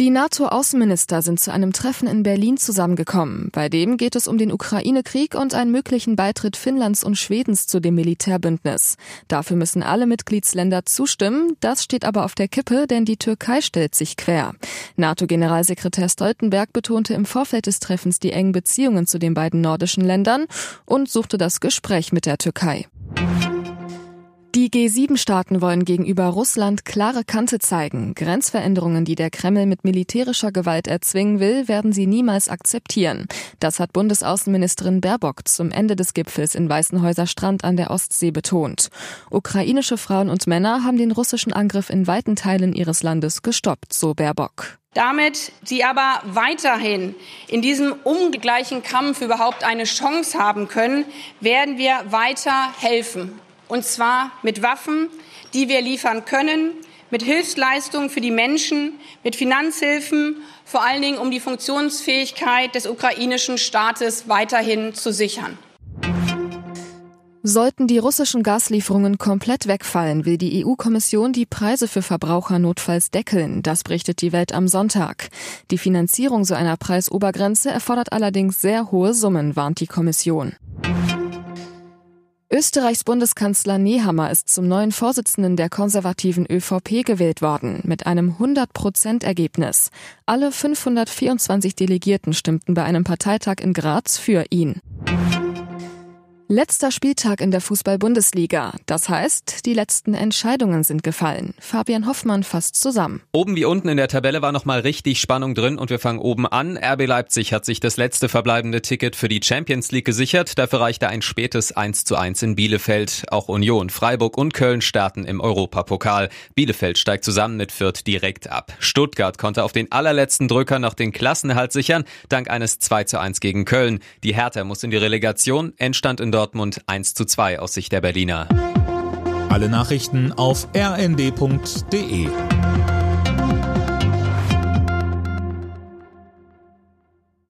Die NATO-Außenminister sind zu einem Treffen in Berlin zusammengekommen. Bei dem geht es um den Ukraine-Krieg und einen möglichen Beitritt Finnlands und Schwedens zu dem Militärbündnis. Dafür müssen alle Mitgliedsländer zustimmen. Das steht aber auf der Kippe, denn die Türkei stellt sich quer. NATO-Generalsekretär Stoltenberg betonte im Vorfeld des Treffens die engen Beziehungen zu den beiden nordischen Ländern und suchte das Gespräch mit der Türkei. Die G7-Staaten wollen gegenüber Russland klare Kante zeigen. Grenzveränderungen, die der Kreml mit militärischer Gewalt erzwingen will, werden sie niemals akzeptieren. Das hat Bundesaußenministerin Baerbock zum Ende des Gipfels in Weißenhäuser Strand an der Ostsee betont. Ukrainische Frauen und Männer haben den russischen Angriff in weiten Teilen ihres Landes gestoppt, so Baerbock. Damit sie aber weiterhin in diesem ungleichen Kampf überhaupt eine Chance haben können, werden wir weiter helfen und zwar mit Waffen, die wir liefern können, mit Hilfsleistungen für die Menschen, mit Finanzhilfen, vor allen Dingen um die Funktionsfähigkeit des ukrainischen Staates weiterhin zu sichern. Sollten die russischen Gaslieferungen komplett wegfallen, will die EU-Kommission die Preise für Verbraucher notfalls deckeln. Das berichtet die Welt am Sonntag. Die Finanzierung so einer Preisobergrenze erfordert allerdings sehr hohe Summen, warnt die Kommission. Österreichs Bundeskanzler Nehammer ist zum neuen Vorsitzenden der konservativen ÖVP gewählt worden, mit einem 100-Prozent-Ergebnis. Alle 524 Delegierten stimmten bei einem Parteitag in Graz für ihn. Letzter Spieltag in der Fußball-Bundesliga. Das heißt, die letzten Entscheidungen sind gefallen. Fabian Hoffmann fasst zusammen. Oben wie unten in der Tabelle war nochmal richtig Spannung drin und wir fangen oben an. RB Leipzig hat sich das letzte verbleibende Ticket für die Champions League gesichert. Dafür reichte ein spätes 1 zu 1 in Bielefeld. Auch Union, Freiburg und Köln starten im Europapokal. Bielefeld steigt zusammen mit Fürth direkt ab. Stuttgart konnte auf den allerletzten Drücker noch den Klassenerhalt sichern, dank eines 2 zu 1 gegen Köln. Die Hertha muss in die Relegation, Endstand in Dortmund 1 zu 2 aus Sicht der Berliner. Alle Nachrichten auf rnd.de